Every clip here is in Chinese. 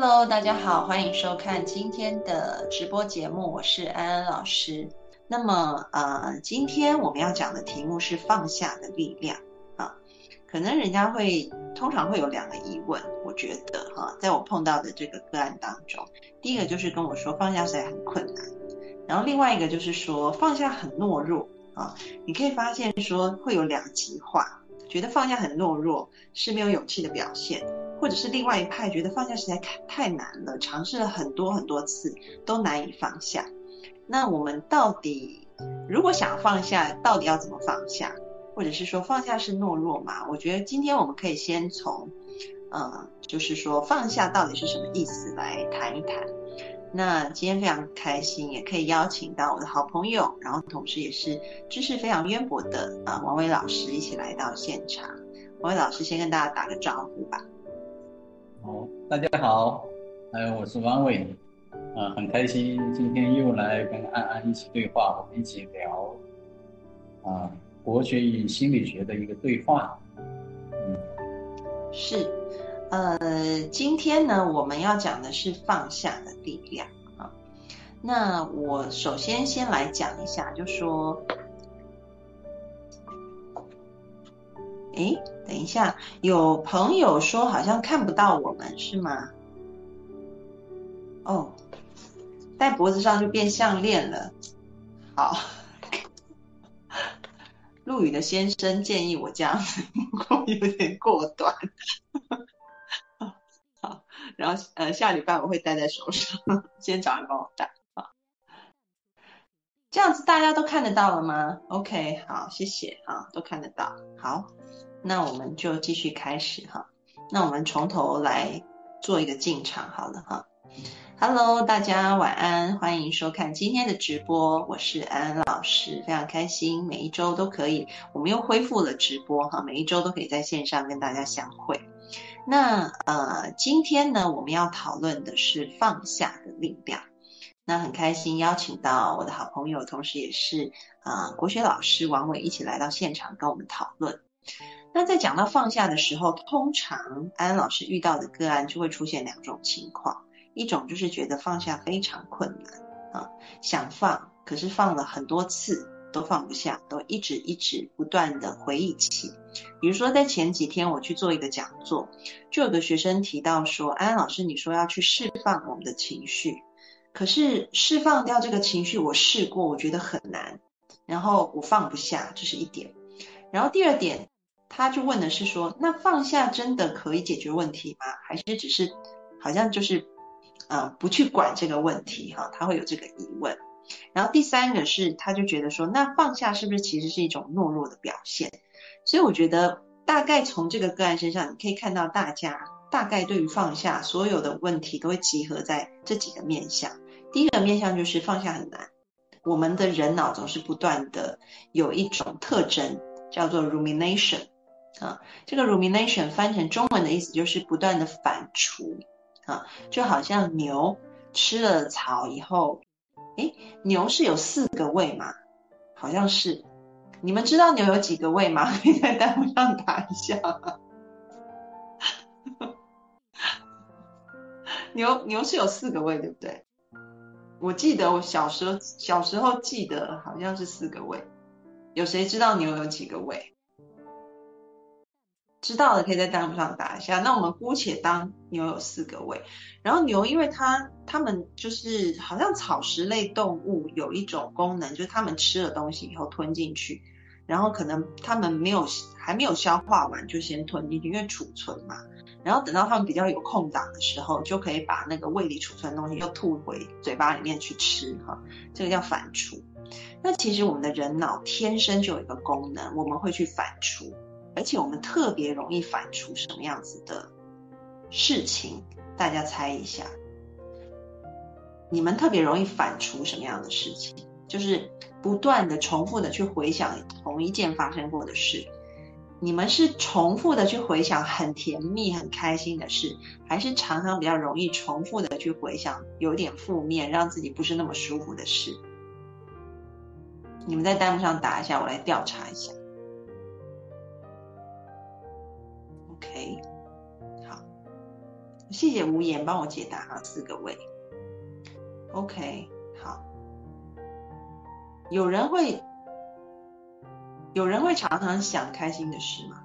Hello，大家好，欢迎收看今天的直播节目，我是安安老师。那么，呃，今天我们要讲的题目是放下的力量啊。可能人家会通常会有两个疑问，我觉得哈，在我碰到的这个个案当中，第一个就是跟我说放下实在很困难，然后另外一个就是说放下很懦弱啊。你可以发现说会有两极化，觉得放下很懦弱是没有勇气的表现。或者是另外一派觉得放下实在太太难了，尝试了很多很多次都难以放下。那我们到底如果想放下，到底要怎么放下？或者是说放下是懦弱吗？我觉得今天我们可以先从，呃，就是说放下到底是什么意思来谈一谈。那今天非常开心，也可以邀请到我的好朋友，然后同时也是知识非常渊博的啊王伟老师一起来到现场。王伟老师先跟大家打个招呼吧。大家好，哎，我是王伟，啊，很开心今天又来跟安安一起对话，我们一起聊，啊，国学与心理学的一个对话。嗯，是，呃，今天呢，我们要讲的是放下的力量啊。那我首先先来讲一下，就说。哎，等一下，有朋友说好像看不到我们，是吗？哦，戴脖子上就变项链了。好，陆羽的先生建议我这样子，有点过短。好，然后呃，下礼拜我会戴在手上，先找人帮我戴。好，这样子大家都看得到了吗？OK，好，谢谢啊，都看得到。好。那我们就继续开始哈，那我们从头来做一个进场好了哈。Hello，大家晚安，欢迎收看今天的直播，我是安安老师，非常开心，每一周都可以，我们又恢复了直播哈，每一周都可以在线上跟大家相会。那呃，今天呢，我们要讨论的是放下的力量。那很开心邀请到我的好朋友，同时也是啊国学老师王伟一起来到现场跟我们讨论。那在讲到放下的时候，通常安安老师遇到的个案就会出现两种情况，一种就是觉得放下非常困难啊，想放，可是放了很多次都放不下，都一直一直不断的回忆起。比如说在前几天我去做一个讲座，就有个学生提到说，安安老师你说要去释放我们的情绪，可是释放掉这个情绪我试过，我觉得很难，然后我放不下，这是一点。然后第二点。他就问的是说，那放下真的可以解决问题吗？还是只是好像就是，呃，不去管这个问题哈？他会有这个疑问。然后第三个是，他就觉得说，那放下是不是其实是一种懦弱的表现？所以我觉得大概从这个个案身上，你可以看到大家大概对于放下所有的问题都会集合在这几个面向。第一个面向就是放下很难，我们的人脑总是不断的有一种特征叫做 rumination。啊，这个 rumination 翻成中文的意思就是不断的反刍啊，就好像牛吃了草以后，诶，牛是有四个胃吗？好像是，你们知道牛有几个胃吗？可以在弹幕上打一下。牛牛是有四个胃，对不对？我记得我小时候小时候记得好像是四个胃，有谁知道牛有几个胃？知道的可以在弹幕上打一下。那我们姑且当牛有四个胃，然后牛因为它它们就是好像草食类动物有一种功能，就是它们吃了东西以后吞进去，然后可能它们没有还没有消化完就先吞进去，因为储存嘛。然后等到它们比较有空档的时候，就可以把那个胃里储存的东西又吐回嘴巴里面去吃哈。这个叫反刍。那其实我们的人脑天生就有一个功能，我们会去反刍，而且我们特别容易反刍什么样子的事情？大家猜一下，你们特别容易反刍什么样的事情？就是不断的重复的去回想同一件发生过的事。你们是重复的去回想很甜蜜、很开心的事，还是常常比较容易重复的去回想有点负面、让自己不是那么舒服的事？你们在弹幕上打一下，我来调查一下。OK，好，谢谢无言帮我解答啊，四个位。OK，好，有人会。有人会常常想开心的事吗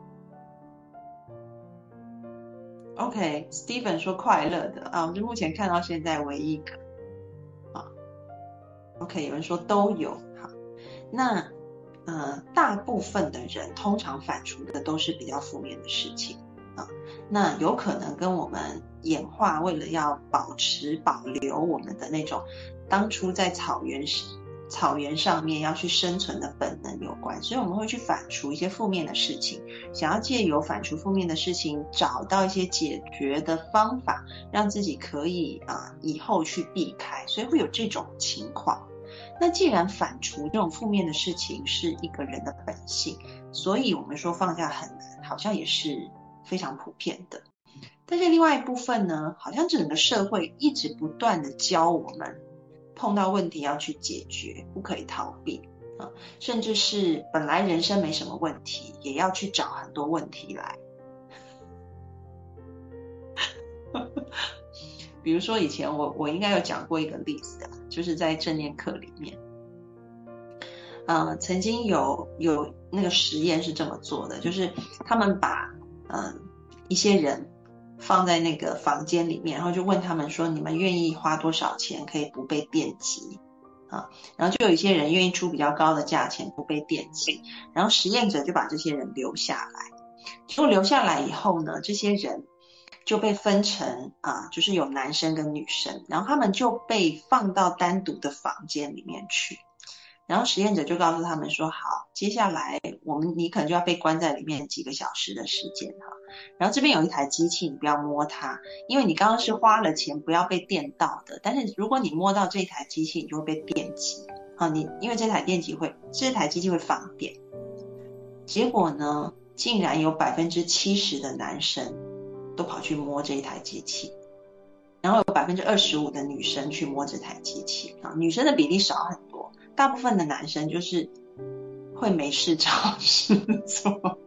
？OK，Steven 说快乐的啊，我是目前看到现在唯一一个啊。OK，有人说都有好，那呃，大部分的人通常反刍的都是比较负面的事情啊，那有可能跟我们演化为了要保持保留我们的那种当初在草原时。草原上面要去生存的本能有关，所以我们会去反刍一些负面的事情，想要借由反刍负面的事情，找到一些解决的方法，让自己可以啊以后去避开，所以会有这种情况。那既然反刍这种负面的事情是一个人的本性，所以我们说放下很难，好像也是非常普遍的。但是另外一部分呢，好像整个社会一直不断的教我们。碰到问题要去解决，不可以逃避啊！甚至是本来人生没什么问题，也要去找很多问题来。比如说以前我我应该有讲过一个例子啊，就是在正念课里面，嗯，曾经有有那个实验是这么做的，就是他们把嗯一些人。放在那个房间里面，然后就问他们说：“你们愿意花多少钱可以不被电击？”啊，然后就有一些人愿意出比较高的价钱不被电击，然后实验者就把这些人留下来。结果留下来以后呢，这些人就被分成啊，就是有男生跟女生，然后他们就被放到单独的房间里面去。然后实验者就告诉他们说：“好，接下来我们你可能就要被关在里面几个小时的时间哈。然后这边有一台机器，你不要摸它，因为你刚刚是花了钱不要被电到的。但是如果你摸到这台机器，你就会被电击啊！你因为这台电极会，这台机器会放电。结果呢，竟然有百分之七十的男生都跑去摸这一台机器，然后有百分之二十五的女生去摸这台机器啊，女生的比例少很。”大部分的男生就是会没事找事做，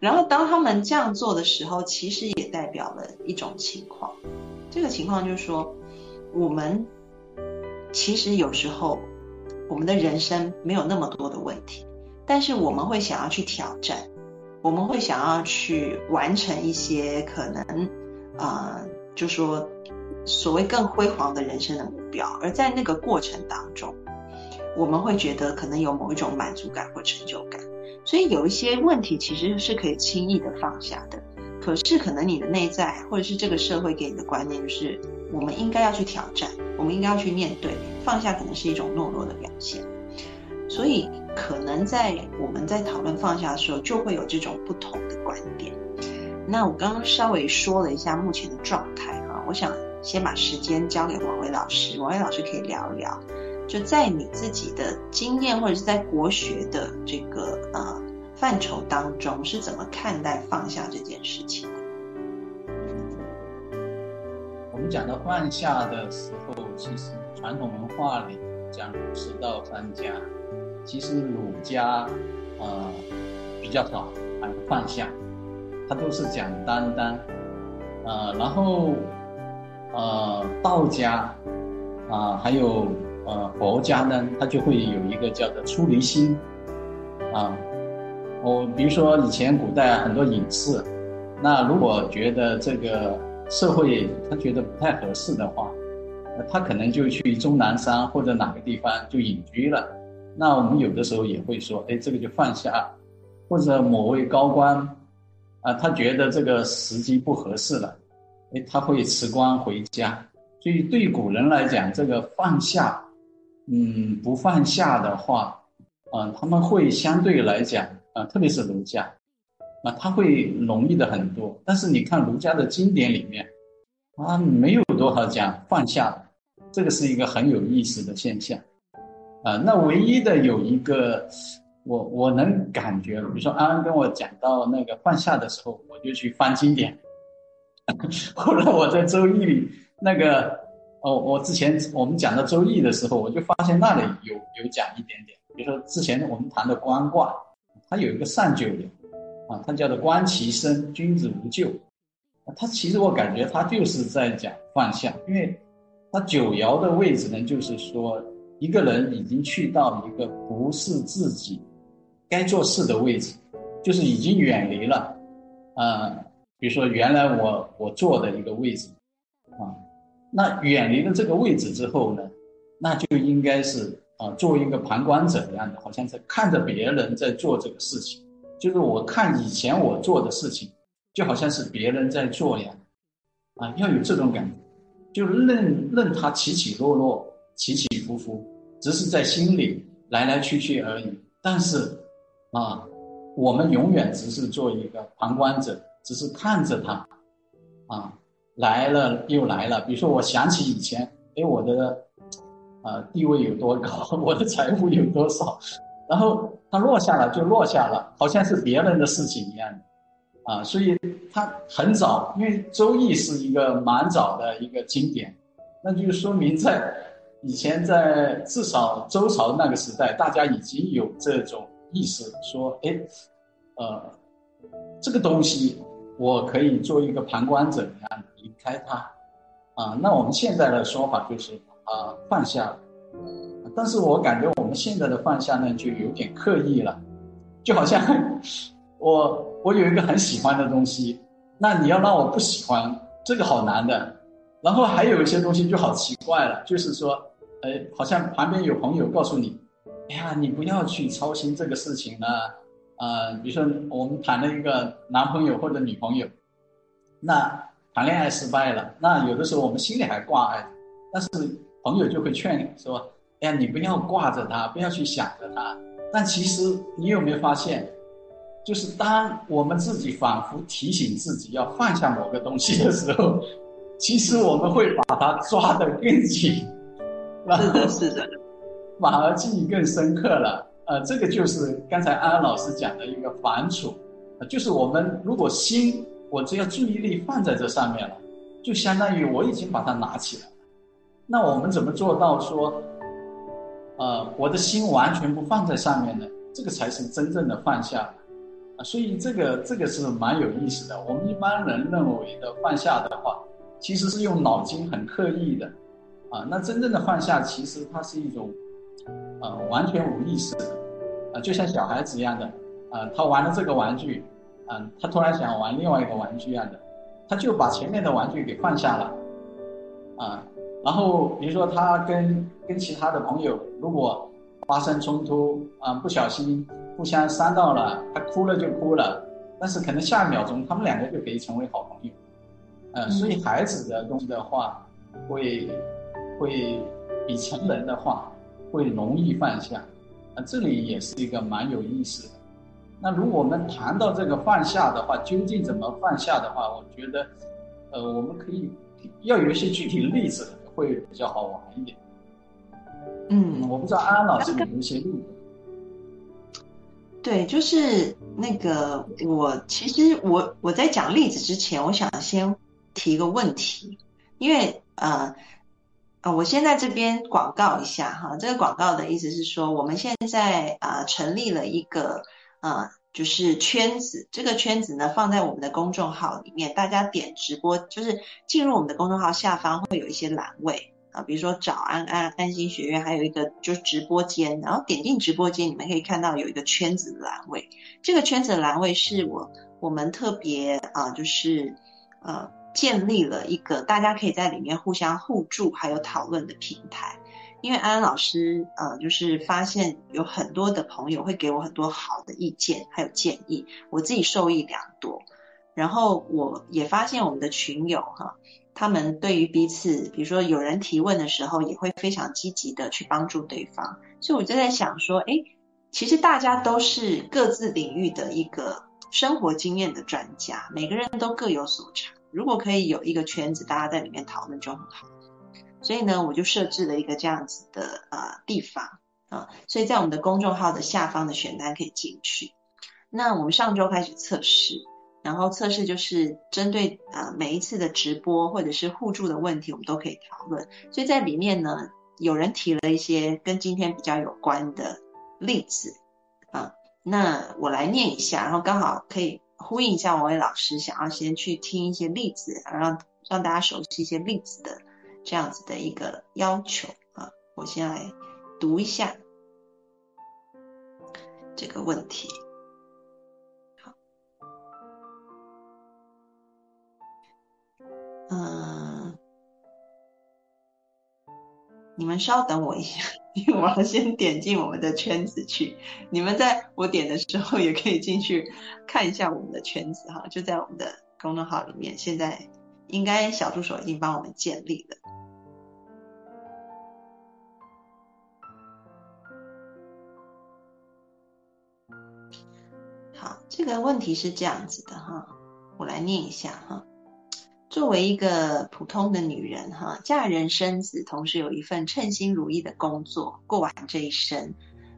然后当他们这样做的时候，其实也代表了一种情况。这个情况就是说，我们其实有时候我们的人生没有那么多的问题，但是我们会想要去挑战，我们会想要去完成一些可能啊，就说。所谓更辉煌的人生的目标，而在那个过程当中，我们会觉得可能有某一种满足感或成就感，所以有一些问题其实是可以轻易的放下的。可是可能你的内在或者是这个社会给你的观念就是，我们应该要去挑战，我们应该要去面对，放下可能是一种懦弱的表现。所以可能在我们在讨论放下的时候，就会有这种不同的观点。那我刚刚稍微说了一下目前的状态哈，我想。先把时间交给王伟老师，王伟老师可以聊一聊，就在你自己的经验或者是在国学的这个呃范畴当中，是怎么看待放下这件事情的？我们讲到放下的时候，其实传统文化里讲十道三家，其实儒家呃比较少谈放下，他都是讲担当，呃，然后。呃，道家啊，还有呃佛家呢，它就会有一个叫做出离心啊。我比如说以前古代很多隐士，那如果觉得这个社会他觉得不太合适的话，他可能就去终南山或者哪个地方就隐居了。那我们有的时候也会说，哎，这个就放下，或者某位高官啊，他觉得这个时机不合适了。哎，他会辞官回家，所以对古人来讲，这个放下，嗯不放下的话，嗯，他们会相对来讲，啊，特别是儒家，啊，他会容易的很多。但是你看儒家的经典里面，啊，没有多少讲放下，这个是一个很有意思的现象。啊，那唯一的有一个，我我能感觉，比如说安安跟我讲到那个放下的时候，我就去翻经典。后来我在周易里那个，哦，我之前我们讲到周易的时候，我就发现那里有有讲一点点。比如说之前我们谈的观卦，它有一个上九爻，啊，它叫做观其身，君子无咎。它其实我感觉它就是在讲放下，因为它九爻的位置呢，就是说。一个人已经去到一个不是自己该做事的位置，就是已经远离了，呃，比如说原来我我坐的一个位置，啊，那远离了这个位置之后呢，那就应该是啊，作为一个旁观者一样的，好像在看着别人在做这个事情，就是我看以前我做的事情，就好像是别人在做一样，啊，要有这种感觉，就任任他起起落落。起起伏伏，只是在心里来来去去而已。但是，啊，我们永远只是做一个旁观者，只是看着他，啊，来了又来了。比如说，我想起以前，哎，我的，呃，地位有多高，我的财富有多少，然后它落下了就落下了，好像是别人的事情一样的，啊，所以它很早，因为《周易》是一个蛮早的一个经典，那就说明在。以前在至少周朝那个时代，大家已经有这种意识，说，哎，呃，这个东西我可以做一个旁观者一样离开他，啊，那我们现在的说法就是啊放下，但是我感觉我们现在的放下呢就有点刻意了，就好像 我我有一个很喜欢的东西，那你要让我不喜欢，这个好难的。然后还有一些东西就好奇怪了，就是说，哎，好像旁边有朋友告诉你，哎呀，你不要去操心这个事情了，呃，比如说我们谈了一个男朋友或者女朋友，那谈恋爱失败了，那有的时候我们心里还挂碍，但是朋友就会劝你说，哎呀，你不要挂着他，不要去想着他。但其实你有没有发现，就是当我们自己反复提醒自己要放下某个东西的时候。其实我们会把它抓得更紧，是的，是的，反而记忆更深刻了。呃，这个就是刚才安安老师讲的一个反刍，就是我们如果心，我只要注意力放在这上面了，就相当于我已经把它拿起来了。那我们怎么做到说，呃，我的心完全不放在上面呢？这个才是真正的放下。啊，所以这个这个是蛮有意思的。我们一般人认为的放下的话。其实是用脑筋很刻意的，啊，那真正的放下，其实它是一种，呃，完全无意识的，啊，就像小孩子一样的，啊，他玩了这个玩具，啊，他突然想玩另外一个玩具一样的，他就把前面的玩具给放下了，啊，然后比如说他跟跟其他的朋友如果发生冲突，啊，不小心互相伤到了，他哭了就哭了，但是可能下一秒钟他们两个就可以成为好朋友。呃，所以孩子的东西的话，会会比成人的话会容易放下，啊，这里也是一个蛮有意思的。那如果我们谈到这个放下的话，究竟怎么放下的话，我觉得，呃，我们可以要有一些具体的例子，会比较好玩一点。嗯，我不知道安安老师有一些例子。对，就是那个我其实我我在讲例子之前，我想先。提一个问题，因为呃我先在这边广告一下哈。这个广告的意思是说，我们现在啊成立了一个呃就是圈子，这个圈子呢放在我们的公众号里面，大家点直播就是进入我们的公众号下方会有一些栏位啊，比如说找安安安心学院，还有一个就是直播间，然后点进直播间，你们可以看到有一个圈子的栏位，这个圈子的栏位是我我们特别啊就是呃。建立了一个大家可以在里面互相互助还有讨论的平台，因为安安老师呃就是发现有很多的朋友会给我很多好的意见还有建议，我自己受益良多。然后我也发现我们的群友哈，他们对于彼此，比如说有人提问的时候，也会非常积极的去帮助对方。所以我就在想说，哎，其实大家都是各自领域的一个生活经验的专家，每个人都各有所长。如果可以有一个圈子，大家在里面讨论就很好。所以呢，我就设置了一个这样子的呃地方啊，所以在我们的公众号的下方的选单可以进去。那我们上周开始测试，然后测试就是针对呃每一次的直播或者是互助的问题，我们都可以讨论。所以在里面呢，有人提了一些跟今天比较有关的例子啊，那我来念一下，然后刚好可以呼应一下王伟老师想要先去听一些例子，让让大家熟悉一些例子的。这样子的一个要求啊，我先来读一下这个问题。好，嗯，你们稍等我一下，我要先点进我们的圈子去。你们在我点的时候也可以进去看一下我们的圈子哈，就在我们的公众号里面。现在应该小助手已经帮我们建立了。好这个问题是这样子的哈，我来念一下哈。作为一个普通的女人哈，嫁人生子，同时有一份称心如意的工作，过完这一生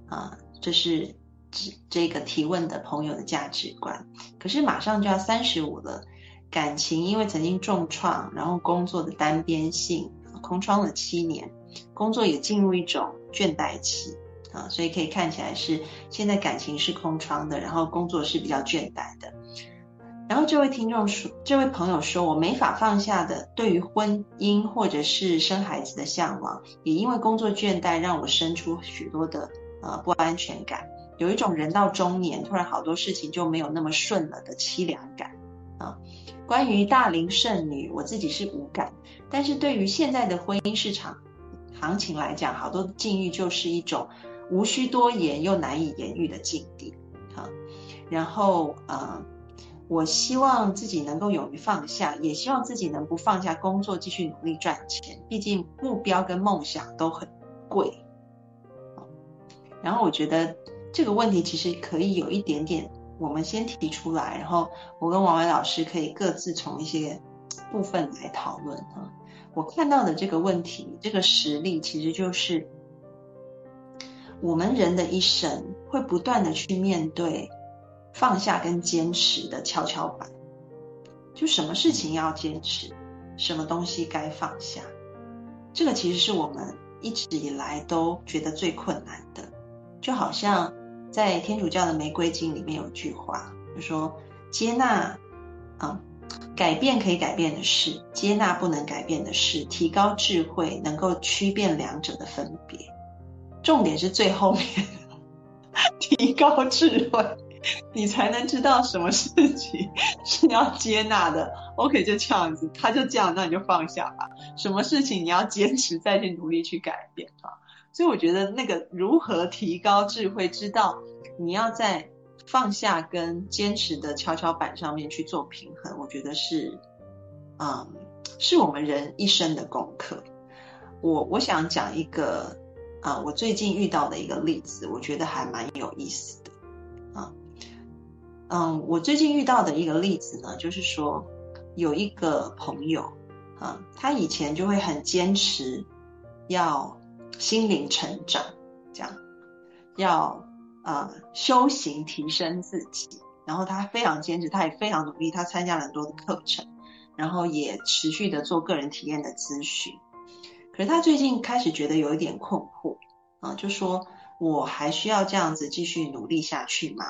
啊，这是这这个提问的朋友的价值观。可是马上就要三十五了，感情因为曾经重创，然后工作的单边性空窗了七年，工作也进入一种倦怠期。啊，所以可以看起来是现在感情是空窗的，然后工作是比较倦怠的。然后这位听众说，这位朋友说，我没法放下的对于婚姻或者是生孩子的向往，也因为工作倦怠让我生出许多的呃不安全感，有一种人到中年突然好多事情就没有那么顺了的凄凉感啊。关于大龄剩女，我自己是无感，但是对于现在的婚姻市场行情来讲，好多境遇就是一种。无需多言又难以言喻的境地，哈，然后呃，我希望自己能够勇于放下，也希望自己能不放下工作，继续努力赚钱。毕竟目标跟梦想都很贵。然后我觉得这个问题其实可以有一点点，我们先提出来，然后我跟王伟老师可以各自从一些部分来讨论哈。我看到的这个问题，这个实例其实就是。我们人的一生会不断的去面对放下跟坚持的跷跷板，就什么事情要坚持，什么东西该放下，这个其实是我们一直以来都觉得最困难的。就好像在天主教的玫瑰经里面有句话，就说接纳，啊，改变可以改变的事，接纳不能改变的事，提高智慧，能够区辨两者的分别。重点是最后面，提高智慧，你才能知道什么事情是要接纳的。OK，就这样子，他就这样，那你就放下吧。什么事情你要坚持再去努力去改变啊？所以我觉得那个如何提高智慧，知道你要在放下跟坚持的跷跷板上面去做平衡，我觉得是，嗯，是我们人一生的功课。我我想讲一个。啊，我最近遇到的一个例子，我觉得还蛮有意思。嗯，我最近遇到的一个例子呢，就是说有一个朋友，啊，他以前就会很坚持要心灵成长，这样，要啊修行提升自己，然后他非常坚持，他也非常努力，他参加了很多的课程，然后也持续的做个人体验的咨询。可是他最近开始觉得有一点困惑啊，就说我还需要这样子继续努力下去吗？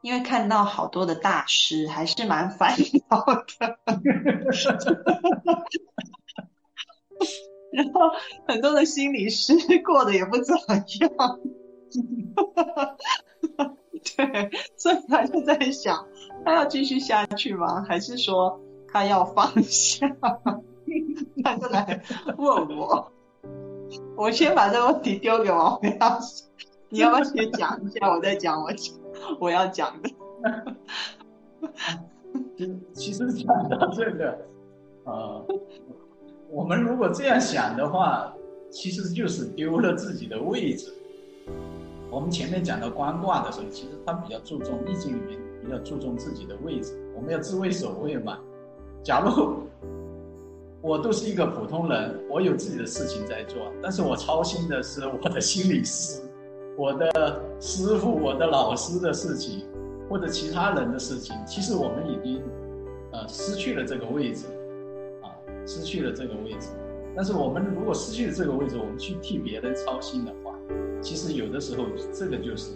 因为看到好多的大师还是蛮烦恼的，然后很多的心理师过得也不怎么样，对，所以他就在想，他要继续下去吗？还是说他要放下？他就来问我，我先把这个问题丢给王伟老师，你要不要先讲一下，我再讲我讲。我要讲的。其其实讲到这个，呃，我们如果这样想的话，其实就是丢了自己的位置。我们前面讲到观卦的时候，其实他比较注重易经里面比较注重自己的位置，我们要自卫守卫嘛。假如我都是一个普通人，我有自己的事情在做，但是我操心的是我的心理师、我的师傅、我的老师的事情，或者其他人的事情，其实我们已经呃失去了这个位置。啊失去了这个位置，但是我们如果失去了这个位置，我们去替别人操心的话，其实有的时候这个就是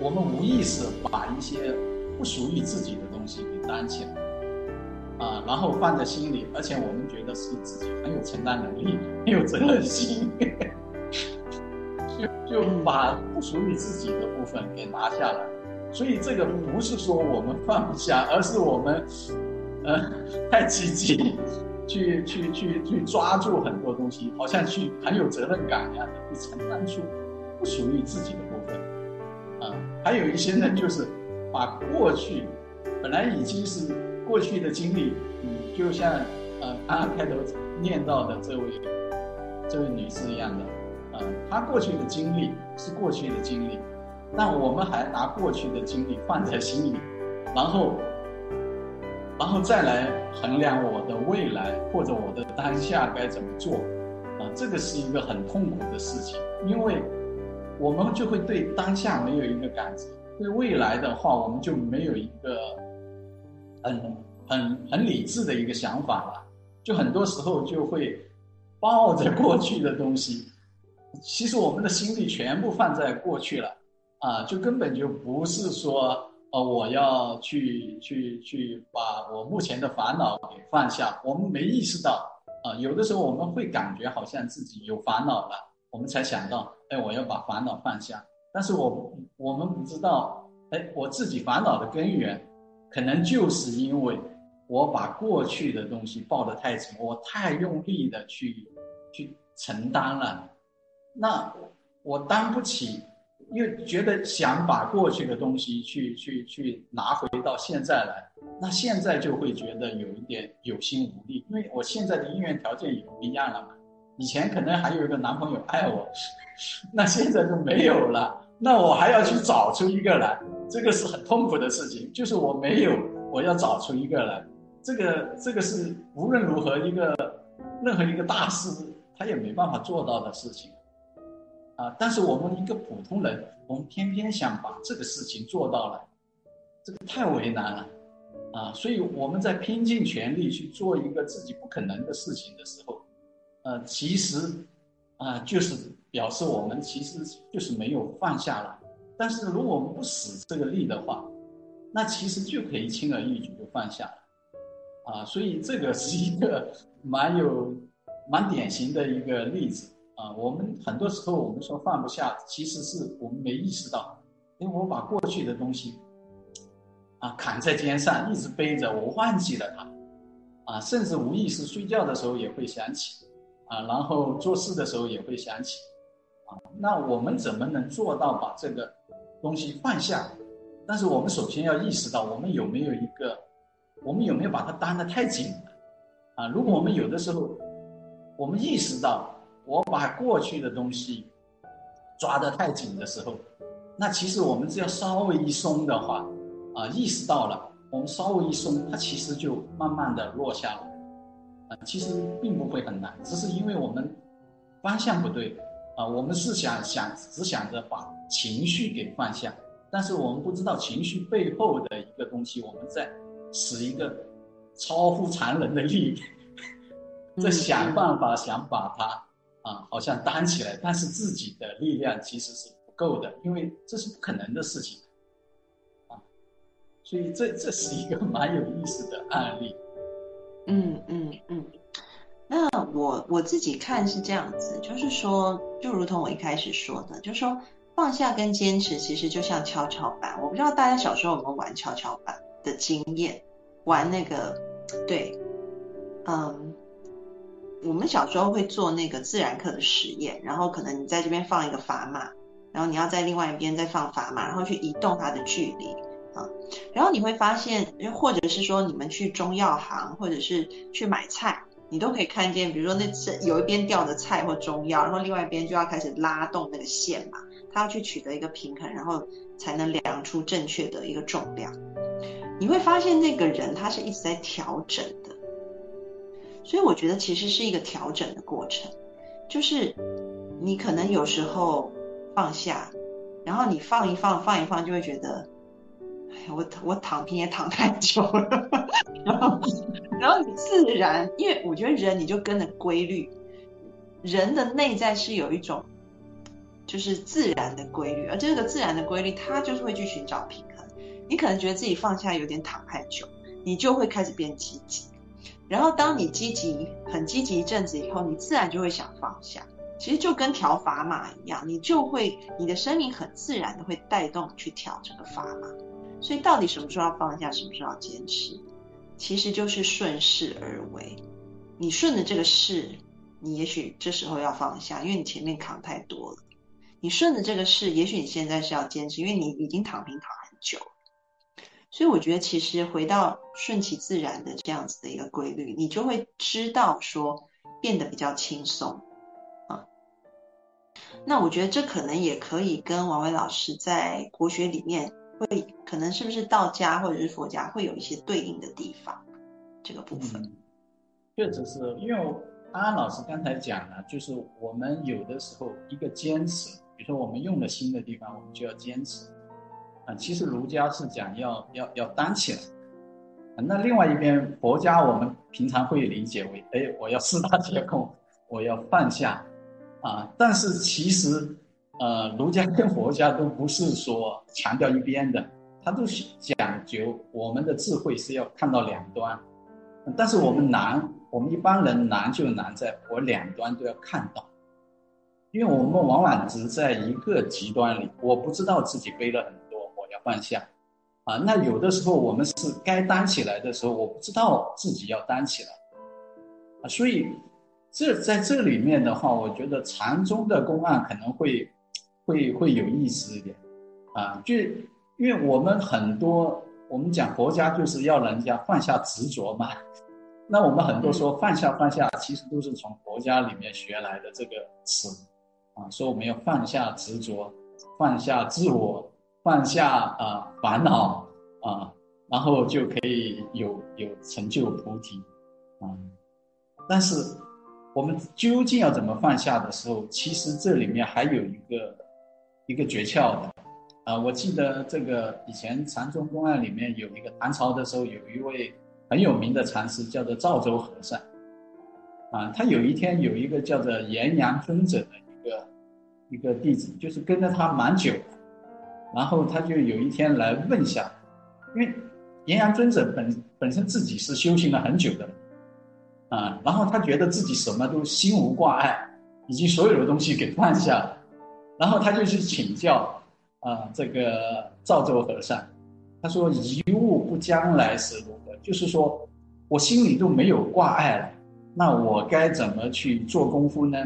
我们无意识把一些不属于自己的东西给担起来，啊，然后放在心里，而且我们觉得是自己很有承担能力、很有责任心，就就把不属于自己的部分给拿下来。所以这个不是说我们放不下，而是我们。呃，太积极，去去去去抓住很多东西，好像去很有责任感一样的，去承担出不属于自己的部分。啊，还有一些呢，就是把过去本来已经是过去的经历，嗯，就像呃刚刚开头念到的这位这位女士一样的，啊，他过去的经历是过去的经历，但我们还拿过去的经历放在心里，然后。然后再来衡量我的未来或者我的当下该怎么做，啊，这个是一个很痛苦的事情，因为我们就会对当下没有一个感知，对未来的话，我们就没有一个很很很理智的一个想法了，就很多时候就会抱着过去的东西，其实我们的心力全部放在过去了，啊，就根本就不是说。呃，我要去去去把我目前的烦恼给放下。我们没意识到，啊，有的时候我们会感觉好像自己有烦恼了，我们才想到，哎，我要把烦恼放下。但是我我们不知道，哎，我自己烦恼的根源，可能就是因为我把过去的东西抱得太紧，我太用力的去去承担了，那我担不起。又觉得想把过去的东西去去去拿回到现在来，那现在就会觉得有一点有心无力，因为我现在的姻缘条件也不一样了嘛。以前可能还有一个男朋友爱我，那现在就没有了，那我还要去找出一个来，这个是很痛苦的事情。就是我没有，我要找出一个来，这个这个是无论如何一个任何一个大师他也没办法做到的事情。啊！但是我们一个普通人，我们偏偏想把这个事情做到了，这个太为难了，啊！所以我们在拼尽全力去做一个自己不可能的事情的时候，呃，其实，啊，就是表示我们其实就是没有放下了。但是如果我们不使这个力的话，那其实就可以轻而易举就放下了，啊！所以这个是一个蛮有蛮典型的一个例子。啊，我们很多时候我们说放不下，其实是我们没意识到，因为我把过去的东西，啊扛在肩上，一直背着，我忘记了它，啊，甚至无意识睡觉的时候也会想起，啊，然后做事的时候也会想起，啊，那我们怎么能做到把这个东西放下？但是我们首先要意识到，我们有没有一个，我们有没有把它担得太紧了？啊，如果我们有的时候，我们意识到。我把过去的东西抓得太紧的时候，那其实我们只要稍微一松的话，啊，意识到了，我们稍微一松，它其实就慢慢的落下来，啊，其实并不会很难，只是因为我们方向不对，啊，我们是想想只想着把情绪给放下，但是我们不知道情绪背后的一个东西，我们在使一个超乎常人的力，在想办法想把它。啊，好像担起来，但是自己的力量其实是不够的，因为这是不可能的事情，啊，所以这这是一个蛮有意思的案例。嗯嗯嗯，那我我自己看是这样子，就是说，就如同我一开始说的，就是说放下跟坚持其实就像跷跷板，我不知道大家小时候有没有玩跷跷板的经验，玩那个，对，嗯。我们小时候会做那个自然课的实验，然后可能你在这边放一个砝码，然后你要在另外一边再放砝码，然后去移动它的距离啊，然后你会发现，或者是说你们去中药行或者是去买菜，你都可以看见，比如说那是有一边吊着菜或中药，然后另外一边就要开始拉动那个线嘛，他要去取得一个平衡，然后才能量出正确的一个重量。你会发现那个人他是一直在调整的，所以我觉得其实是一个调整的过程，就是你可能有时候放下，然后你放一放放一放，就会觉得。哎我我躺平也躺太久了，然后然后你自然，因为我觉得人你就跟着规律，人的内在是有一种就是自然的规律，而这个自然的规律，它就是会去寻找平衡。你可能觉得自己放下有点躺太久，你就会开始变积极，然后当你积极很积极一阵子以后，你自然就会想放下。其实就跟调砝码一样，你就会你的生命很自然的会带动去调这个砝码。所以，到底什么时候要放下，什么时候要坚持，其实就是顺势而为。你顺着这个势，你也许这时候要放下，因为你前面扛太多了。你顺着这个势，也许你现在是要坚持，因为你已经躺平躺很久。所以，我觉得其实回到顺其自然的这样子的一个规律，你就会知道说变得比较轻松啊。那我觉得这可能也可以跟王伟老师在国学里面。会可能是不是道家或者是佛家会有一些对应的地方，这个部分，确实是因为安安老师刚才讲了，就是我们有的时候一个坚持，比如说我们用了新的地方，我们就要坚持啊。其实儒家是讲要要要担起来，那另外一边佛家我们平常会理解为，哎，我要四大皆空，我要放下啊。但是其实。呃，儒家跟佛家都不是说强调一边的，他都是讲究我们的智慧是要看到两端，但是我们难，我们一般人难就难在我两端都要看到，因为我们往往只在一个极端里，我不知道自己背了很放下，啊，那有的时候我们是该担起来的时候，我不知道自己要担起来，啊，所以这在这里面的话，我觉得禅宗的公案可能会。会会有意思一点，啊，就因为我们很多，我们讲佛家就是要人家放下执着嘛，那我们很多说放下放下，其实都是从佛家里面学来的这个词，啊，说我们要放下执着，放下自我，放下啊烦恼啊，然后就可以有有成就菩提，啊，但是我们究竟要怎么放下的时候，其实这里面还有一个。一个诀窍的，啊，我记得这个以前禅宗公案里面有一个唐朝的时候，有一位很有名的禅师叫做赵州和尚，啊，他有一天有一个叫做岩阳尊者的一个一个弟子，就是跟着他蛮久，然后他就有一天来问下，因为岩阳尊者本本身自己是修行了很久的，啊，然后他觉得自己什么都心无挂碍，已经所有的东西给放下了。然后他就去请教，啊，这个赵州和尚，他说：“一物不将来是如何？就是说，我心里都没有挂碍了，那我该怎么去做功夫呢？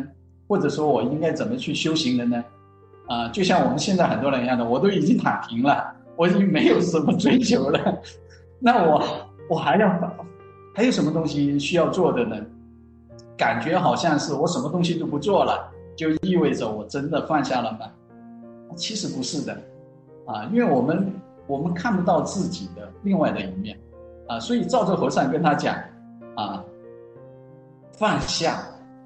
或者说我应该怎么去修行的呢？啊，就像我们现在很多人一样的，我都已经躺平了，我已经没有什么追求了，那我我还要还有什么东西需要做的呢？感觉好像是我什么东西都不做了。”就意味着我真的放下了吗？其实不是的，啊，因为我们我们看不到自己的另外的一面，啊，所以赵州和尚跟他讲，啊，放下，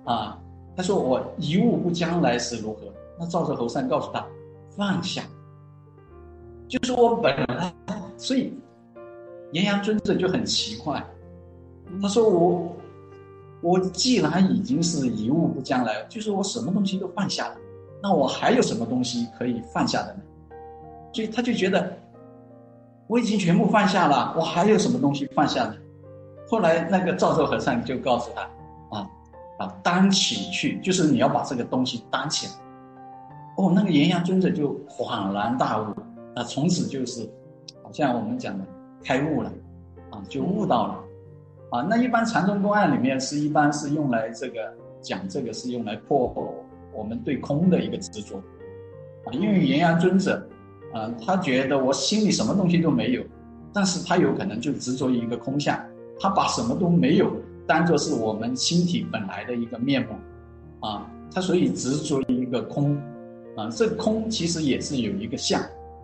啊，他说我一物不将来是如何？那赵州和尚告诉他，放下，就是我本来，所以岩阳尊者就很奇怪，他说我。我既然已经是一物不将来，就是我什么东西都放下了，那我还有什么东西可以放下的呢？所以他就觉得我已经全部放下了，我还有什么东西放下呢？后来那个赵州和尚就告诉他啊啊，担起去，就是你要把这个东西担起来。哦，那个岩阳尊者就恍然大悟啊，从此就是好像我们讲的开悟了啊，就悟到了。啊，那一般禅宗公案里面是一般是用来这个讲这个是用来破我们对空的一个执着，啊，因为岩阳尊者，啊，他觉得我心里什么东西都没有，但是他有可能就执着于一个空相，他把什么都没有当做是我们心体本来的一个面目，啊，他所以执着于一个空，啊，这空其实也是有一个相，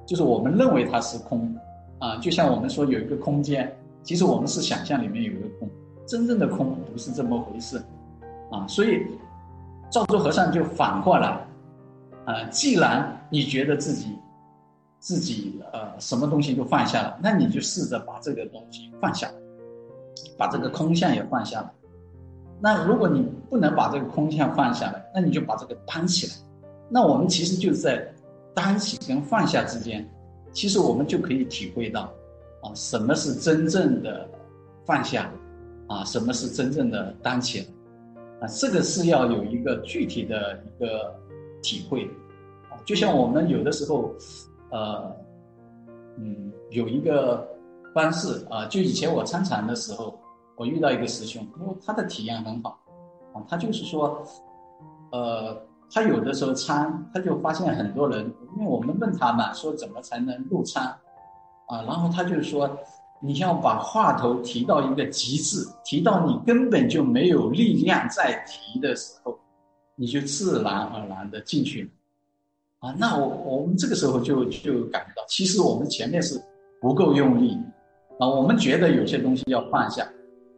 就是我们认为它是空，啊，就像我们说有一个空间，其实我们是想象里面有一个空，真正的空不是这么回事，啊，所以赵州和尚就反过来，啊，既然你觉得自己自己呃什么东西都放下了，那你就试着把这个东西放下。把这个空相也放下来。那如果你不能把这个空相放下来，那你就把这个担起来。那我们其实就是在担起跟放下之间，其实我们就可以体会到，啊，什么是真正的放下，啊，什么是真正的担起，啊，这个是要有一个具体的一个体会。啊，就像我们有的时候，呃，嗯，有一个。方式啊，就以前我参禅的时候，我遇到一个师兄，因为他的体验很好，啊，他就是说，呃，他有的时候参，他就发现很多人，因为我们问他嘛，说怎么才能入参，啊，然后他就说，你要把话头提到一个极致，提到你根本就没有力量再提的时候，你就自然而然的进去了，啊，那我我们这个时候就就感觉到，其实我们前面是不够用力。啊，我们觉得有些东西要放下，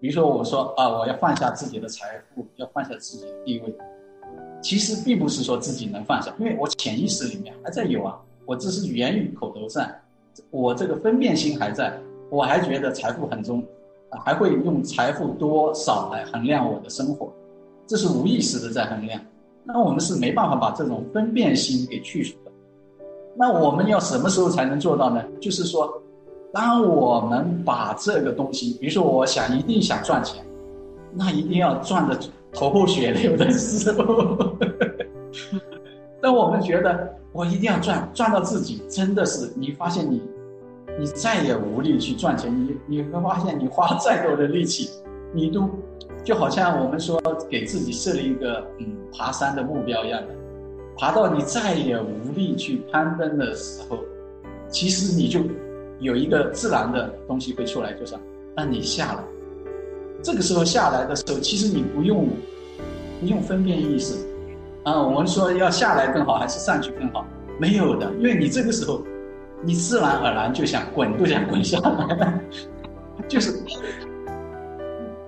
比如说我说啊，我要放下自己的财富，要放下自己的地位，其实并不是说自己能放下，因为我潜意识里面还在有啊，我只是言语口头上，我这个分辨心还在，我还觉得财富很重，还会用财富多少来衡量我的生活，这是无意识的在衡量，那我们是没办法把这种分辨心给去除的，那我们要什么时候才能做到呢？就是说。当我们把这个东西，比如说我想一定想赚钱，那一定要赚的头破血流的时候。当我们觉得我一定要赚，赚到自己真的是，你发现你，你再也无力去赚钱，你你会发现你花再多的力气，你都就好像我们说给自己设立一个嗯爬山的目标一样的，爬到你再也无力去攀登的时候，其实你就。有一个自然的东西会出来，就是让你下来。这个时候下来的时候，其实你不用不用分辨意识啊。我们说要下来更好还是上去更好？没有的，因为你这个时候你自然而然就想滚，都想滚下来，就是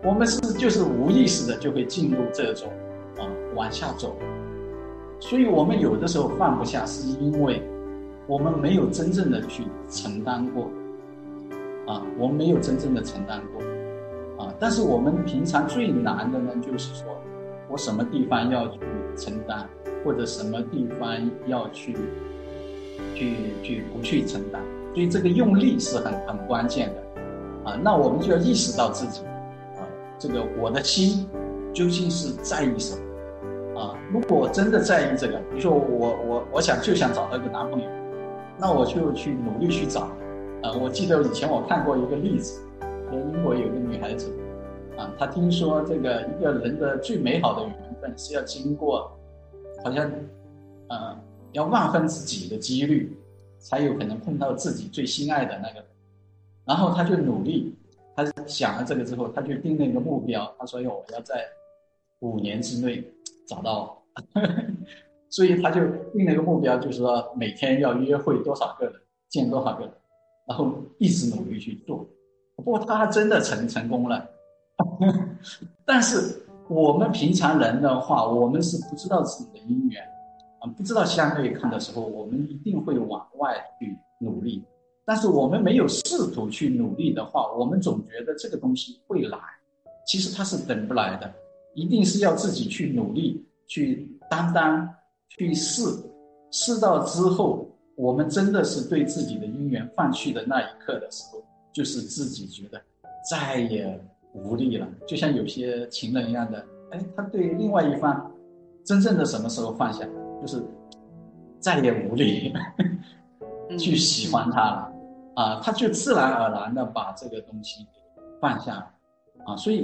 我们是就是无意识的就会进入这种啊往下走。所以我们有的时候放不下，是因为。我们没有真正的去承担过，啊，我们没有真正的承担过，但是我们平常最难的呢，就是说，我什么地方要去承担，或者什么地方要去，去去不去承担，所以这个用力是很很关键的，啊，那我们就要意识到自己，啊，这个我的心究竟是在意什么，啊，如果我真的在意这个，比如说我我我想就想找到一个男朋友。那我就去努力去找，啊，我记得以前我看过一个例子，说英国有个女孩子，啊，她听说这个一个人的最美好的缘分是要经过，好像，呃，要万分之几的几率，才有可能碰到自己最心爱的那个，然后他就努力，他想了这个之后，他就定了一个目标，他说：“哟，我要在五年之内找到。”所以他就定了一个目标，就是说每天要约会多少个人，见多少个人，然后一直努力去做。不过他还真的成成功了，但是我们平常人的话，我们是不知道自己的因缘，啊，不知道相对看的时候，我们一定会往外去努力。但是我们没有试图去努力的话，我们总觉得这个东西会来，其实它是等不来的，一定是要自己去努力去担当。去试，试到之后，我们真的是对自己的姻缘放弃的那一刻的时候，就是自己觉得再也无力了，就像有些情人一样的，哎，他对另外一方真正的什么时候放下，就是再也无力去喜欢他了，啊，他就自然而然的把这个东西放下了，啊，所以。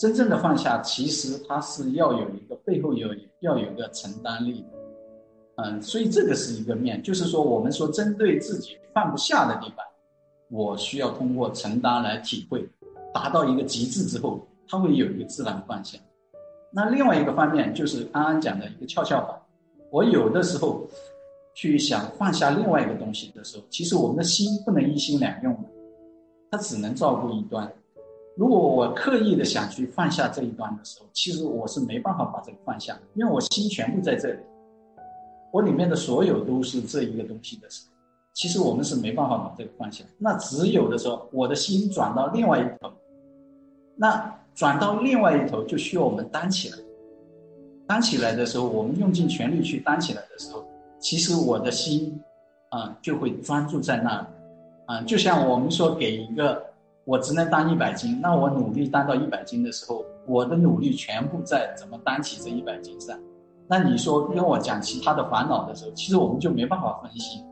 真正的放下，其实他是要有一个背后有要有一个承担力，嗯，所以这个是一个面，就是说我们说针对自己放不下的地方，我需要通过承担来体会，达到一个极致之后，它会有一个自然的放下。那另外一个方面就是安安讲的一个跷跷板，我有的时候去想放下另外一个东西的时候，其实我们的心不能一心两用的，它只能照顾一端。如果我刻意的想去放下这一端的时候，其实我是没办法把这个放下，因为我心全部在这里，我里面的所有都是这一个东西的时候，其实我们是没办法把这个放下。那只有的时候，我的心转到另外一头，那转到另外一头就需要我们担起来，担起来的时候，我们用尽全力去担起来的时候，其实我的心，啊，就会专注在那里，啊，就像我们说给一个。我只能担一百斤，那我努力担到一百斤的时候，我的努力全部在怎么担起这一百斤上。那你说跟我讲其他的烦恼的时候，其实我们就没办法分析，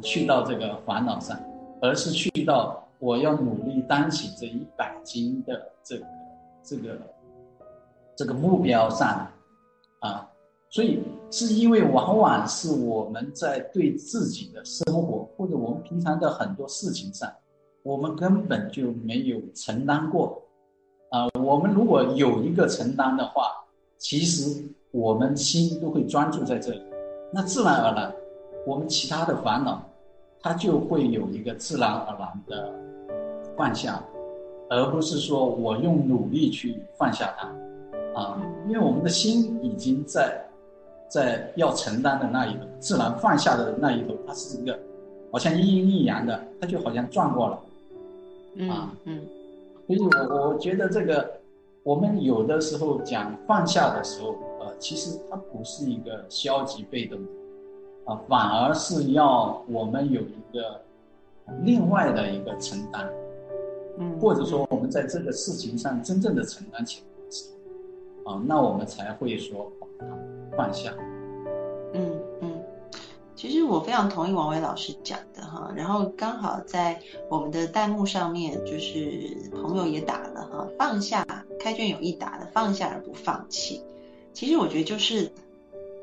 去到这个烦恼上，而是去到我要努力担起这一百斤的这个这个这个目标上，啊，所以是因为往往是我们在对自己的生活或者我们平常的很多事情上。我们根本就没有承担过，啊，我们如果有一个承担的话，其实我们心都会专注在这里，那自然而然，我们其他的烦恼，它就会有一个自然而然的放下，而不是说我用努力去放下它，啊，因为我们的心已经在，在要承担的那一头，自然放下的那一头，它是一个好像一阴一阳的，它就好像转过了。啊，嗯，所以我我觉得这个，我们有的时候讲放下的时候，呃，其实它不是一个消极被动，啊，反而是要我们有一个另外的一个承担，嗯，或者说我们在这个事情上真正的承担起来的时候，啊，那我们才会说把它放下。嗯嗯其实我非常同意王伟老师讲的哈，然后刚好在我们的弹幕上面，就是朋友也打了哈，放下开卷有益打的放下而不放弃。其实我觉得就是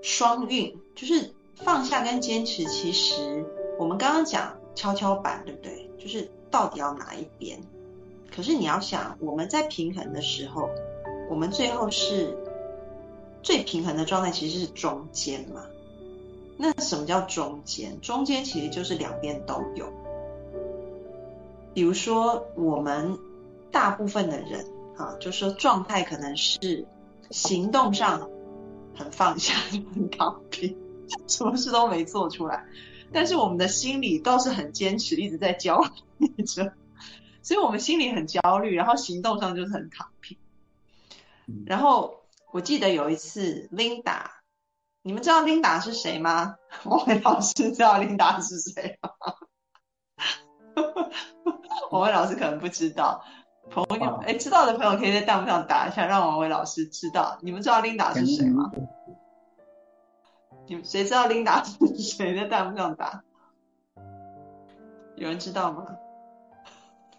双运，就是放下跟坚持。其实我们刚刚讲跷跷板，对不对？就是到底要哪一边？可是你要想，我们在平衡的时候，我们最后是最平衡的状态，其实是中间嘛。那什么叫中间？中间其实就是两边都有。比如说，我们大部分的人啊，就说状态可能是行动上很放下、很躺平，什么事都没做出来，但是我们的心里倒是很坚持，一直在焦虑着。所以我们心里很焦虑，然后行动上就是很躺平。然后我记得有一次，Linda。你们知道 Linda 是谁吗？王伟老师知道 Linda 是谁吗？王伟老师可能不知道，朋友哎，知道的朋友可以在弹幕上打一下，让王伟老师知道。你们知道 Linda 是谁吗？你们谁知道 Linda 是谁？在弹幕上打。有人知道吗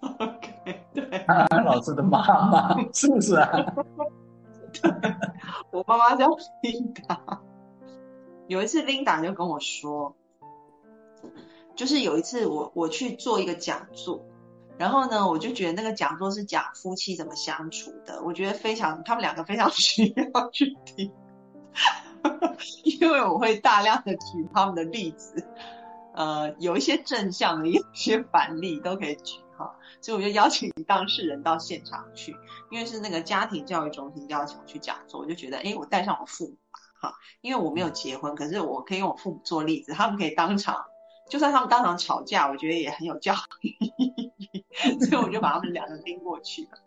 ？OK，对，安安老师的妈妈 是不是啊？我妈妈叫 Linda，。有一次，Linda 就跟我说，就是有一次我我去做一个讲座，然后呢，我就觉得那个讲座是讲夫妻怎么相处的，我觉得非常，他们两个非常需要去听，因为我会大量的举他们的例子，呃，有一些正向的，一些反例都可以举哈，所以我就邀请当事人到现场去，因为是那个家庭教育中心邀请我去讲座，我就觉得，哎，我带上我父母。吧哈，因为我没有结婚，可是我可以用我父母做例子，他们可以当场，就算他们当场吵架，我觉得也很有教育意义，所以我就把他们两个拎过去了。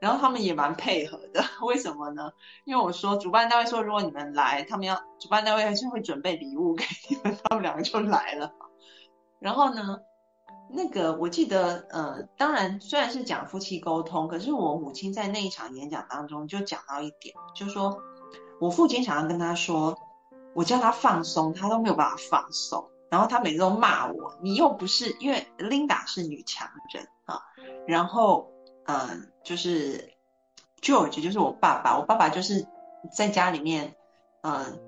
然后他们也蛮配合的，为什么呢？因为我说主办单位说，如果你们来，他们要主办单位还是会准备礼物给你们，他们两个就来了。然后呢，那个我记得，呃，当然虽然是讲夫妻沟通，可是我母亲在那一场演讲当中就讲到一点，就说。我父亲常常跟他说，我叫他放松，他都没有办法放松。然后他每次都骂我，你又不是因为 Linda 是女强人啊。然后，嗯，就是 George 就是我爸爸，我爸爸就是在家里面，嗯，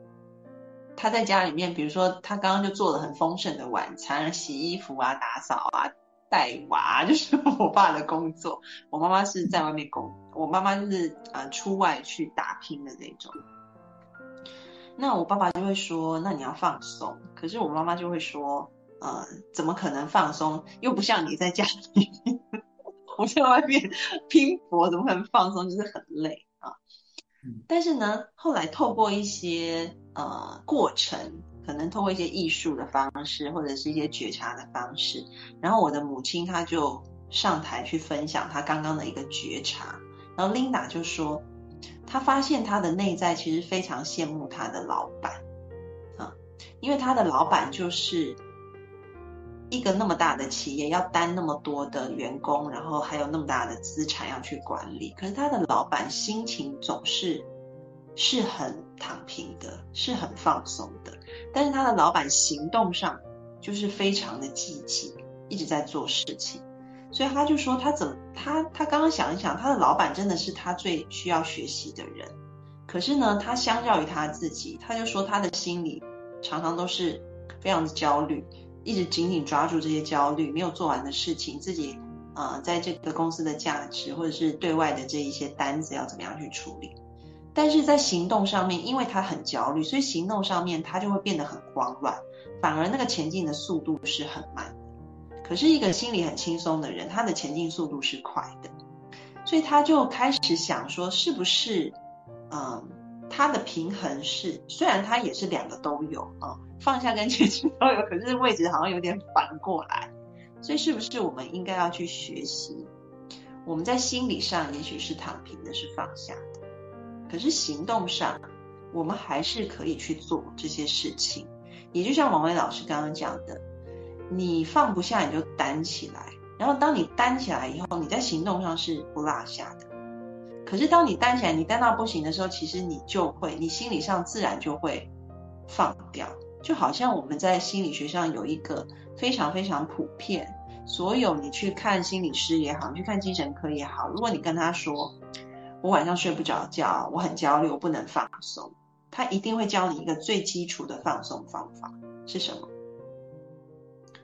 他在家里面，比如说他刚刚就做了很丰盛的晚餐，洗衣服啊、打扫啊，带娃，就是 我爸的工作。我妈妈是在外面工，我妈妈就是呃出外去打拼的那种。那我爸爸就会说，那你要放松。可是我妈妈就会说，呃，怎么可能放松？又不像你在家里，我在外面拼搏，怎么可能放松？就是很累啊。但是呢，后来透过一些呃过程。可能透过一些艺术的方式，或者是一些觉察的方式，然后我的母亲她就上台去分享她刚刚的一个觉察，然后 Linda 就说，她发现她的内在其实非常羡慕她的老板啊，因为她的老板就是一个那么大的企业，要担那么多的员工，然后还有那么大的资产要去管理，可是他的老板心情总是是很躺平的，是很放松的。但是他的老板行动上就是非常的积极，一直在做事情，所以他就说他怎么他他刚刚想一想，他的老板真的是他最需要学习的人。可是呢，他相较于他自己，他就说他的心里常常都是非常的焦虑，一直紧紧抓住这些焦虑，没有做完的事情，自己啊在这个公司的价值或者是对外的这一些单子要怎么样去处理。但是在行动上面，因为他很焦虑，所以行动上面他就会变得很慌乱，反而那个前进的速度是很慢。可是一个心里很轻松的人，他的前进速度是快的，所以他就开始想说，是不是，嗯，他的平衡是，虽然他也是两个都有啊，放下跟前进都有，可是位置好像有点反过来，所以是不是我们应该要去学习，我们在心理上也许是躺平的，是放下的。可是行动上，我们还是可以去做这些事情。也就像王威老师刚刚讲的，你放不下你就担起来，然后当你担起来以后，你在行动上是不落下的。可是当你担起来，你担到不行的时候，其实你就会，你心理上自然就会放掉。就好像我们在心理学上有一个非常非常普遍，所有你去看心理师也好，你去看精神科也好，如果你跟他说。我晚上睡不着觉，我很焦虑，我不能放松。他一定会教你一个最基础的放松方法是什么？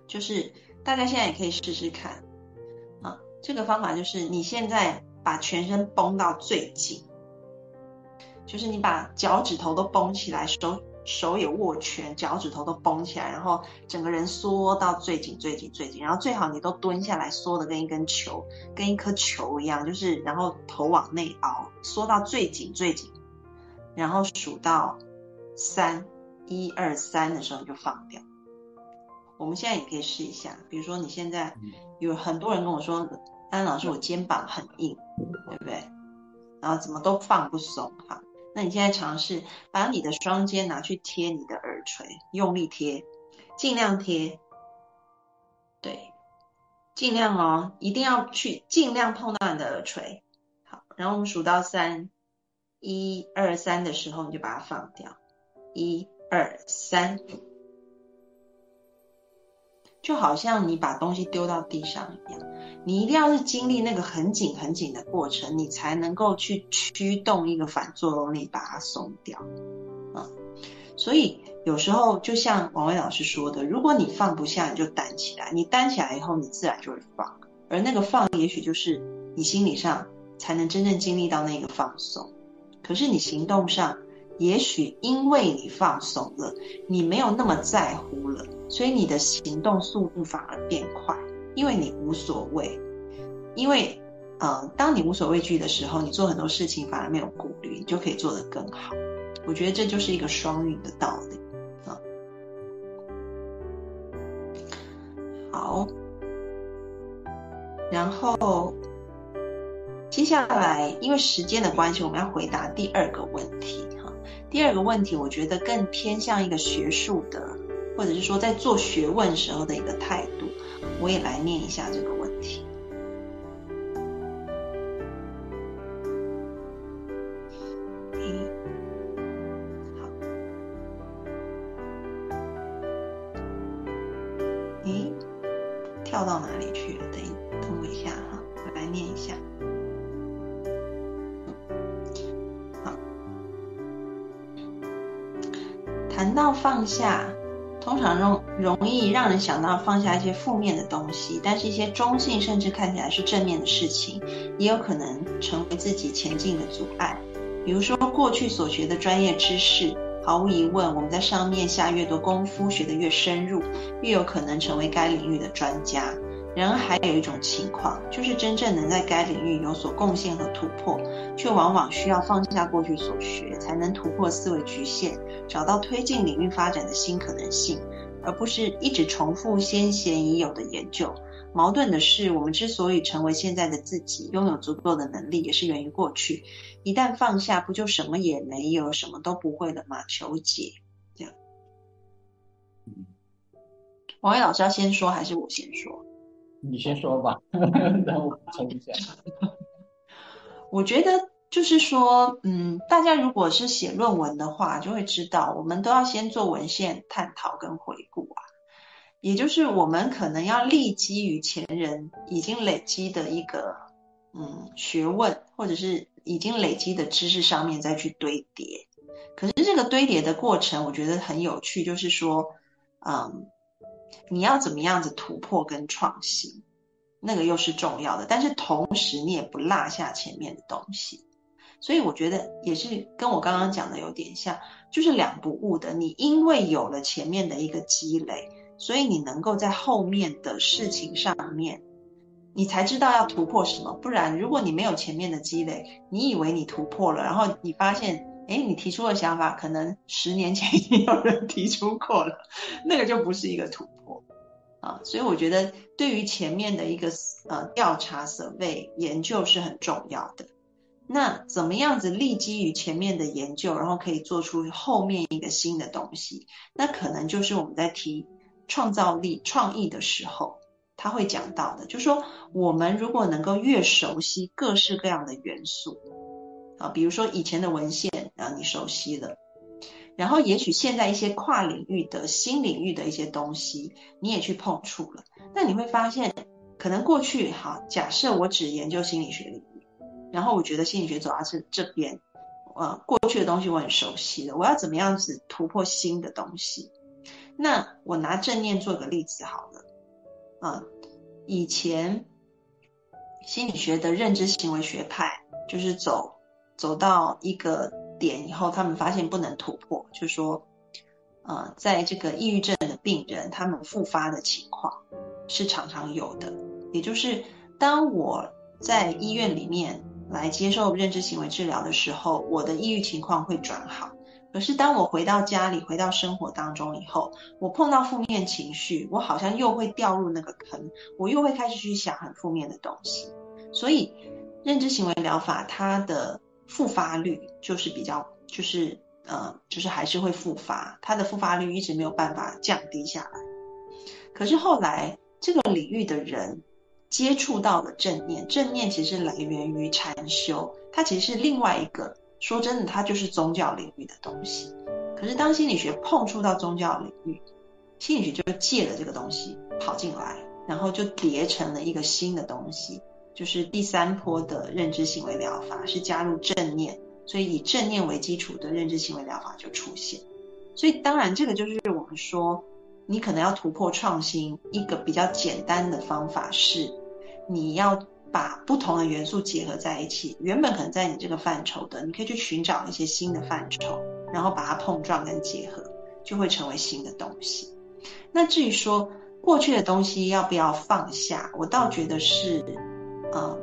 就是大家现在也可以试试看啊。这个方法就是你现在把全身绷到最紧，就是你把脚趾头都绷起来，手。手也握拳，脚趾头都绷起来，然后整个人缩到最紧、最紧、最紧，然后最好你都蹲下来，缩的跟一根球、跟一颗球一样，就是然后头往内凹，缩到最紧、最紧，然后数到三，一二三的时候你就放掉。我们现在也可以试一下，比如说你现在有很多人跟我说，安老师我肩膀很硬，对不对？然后怎么都放不松，哈。那你现在尝试把你的双肩拿去贴你的耳垂，用力贴，尽量贴，对，尽量哦，一定要去尽量碰到你的耳垂。好，然后我们数到三，一二三的时候，你就把它放掉，一二三。就好像你把东西丢到地上一样，你一定要是经历那个很紧很紧的过程，你才能够去驱动一个反作用力把它松掉啊。所以有时候就像王威老师说的，如果你放不下，你就担起来，你担起来以后，你自然就会放。而那个放，也许就是你心理上才能真正经历到那个放松。可是你行动上，也许因为你放松了，你没有那么在乎了。所以你的行动速度反而变快，因为你无所谓。因为，呃，当你无所畏惧的时候，你做很多事情反而没有顾虑，你就可以做得更好。我觉得这就是一个双赢的道理啊。好，然后接下来因为时间的关系，我们要回答第二个问题哈。第二个问题，我觉得更偏向一个学术的。或者是说，在做学问时候的一个态度，我也来念一下这个问题。好，咦，跳到哪里去了？等一等我一下哈，我来念一下。好，谈到放下。通常容容易让人想到放下一些负面的东西，但是一些中性甚至看起来是正面的事情，也有可能成为自己前进的阻碍。比如说过去所学的专业知识，毫无疑问，我们在上面下越多功夫，学得越深入，越有可能成为该领域的专家。然而，还有一种情况，就是真正能在该领域有所贡献和突破，却往往需要放下过去所学，才能突破思维局限，找到推进领域发展的新可能性，而不是一直重复先贤已有的研究。矛盾的是，我们之所以成为现在的自己，拥有足够的能力，也是源于过去。一旦放下，不就什么也没有，什么都不会了吗？求解，这样。王伟老师要先说，还是我先说？你先说吧，让我补充一下。我觉得就是说，嗯，大家如果是写论文的话，就会知道，我们都要先做文献探讨跟回顾啊。也就是我们可能要立基于前人已经累积的一个嗯学问，或者是已经累积的知识上面再去堆叠。可是这个堆叠的过程，我觉得很有趣，就是说，嗯。你要怎么样子突破跟创新，那个又是重要的。但是同时你也不落下前面的东西，所以我觉得也是跟我刚刚讲的有点像，就是两不误的。你因为有了前面的一个积累，所以你能够在后面的事情上面，你才知道要突破什么。不然如果你没有前面的积累，你以为你突破了，然后你发现。哎，你提出的想法可能十年前已经有人提出过了，那个就不是一个突破啊。所以我觉得对于前面的一个呃调查、survey 研究是很重要的。那怎么样子立基于前面的研究，然后可以做出后面一个新的东西？那可能就是我们在提创造力、创意的时候，他会讲到的，就是说我们如果能够越熟悉各式各样的元素。啊，比如说以前的文献你熟悉了，然后也许现在一些跨领域的新领域的一些东西，你也去碰触了，那你会发现，可能过去哈，假设我只研究心理学领域，然后我觉得心理学主要是这边，呃，过去的东西我很熟悉了，我要怎么样子突破新的东西？那我拿正念做个例子好了，啊，以前心理学的认知行为学派就是走。走到一个点以后，他们发现不能突破，就说，呃，在这个抑郁症的病人，他们复发的情况是常常有的。也就是当我在医院里面来接受认知行为治疗的时候，我的抑郁情况会转好。可是当我回到家里，回到生活当中以后，我碰到负面情绪，我好像又会掉入那个坑，我又会开始去想很负面的东西。所以认知行为疗法它的复发率就是比较，就是呃，就是还是会复发，它的复发率一直没有办法降低下来。可是后来这个领域的人接触到了正念，正念其实来源于禅修，它其实是另外一个，说真的，它就是宗教领域的东西。可是当心理学碰触到宗教领域，心理学就借了这个东西跑进来，然后就叠成了一个新的东西。就是第三波的认知行为疗法是加入正念，所以以正念为基础的认知行为疗法就出现。所以当然这个就是我们说，你可能要突破创新一个比较简单的方法是，你要把不同的元素结合在一起。原本可能在你这个范畴的，你可以去寻找一些新的范畴，然后把它碰撞跟结合，就会成为新的东西。那至于说过去的东西要不要放下，我倒觉得是。嗯，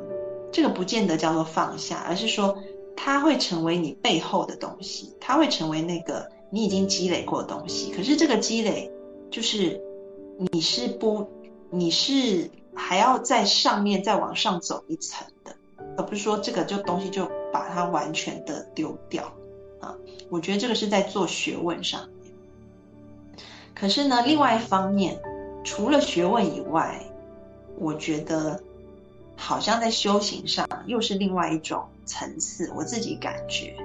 这个不见得叫做放下，而是说它会成为你背后的东西，它会成为那个你已经积累过的东西。可是这个积累就是你是不，你是还要在上面再往上走一层的，而不是说这个就东西就把它完全的丢掉啊。我觉得这个是在做学问上面。可是呢，另外一方面，除了学问以外，我觉得。好像在修行上又是另外一种层次，我自己感觉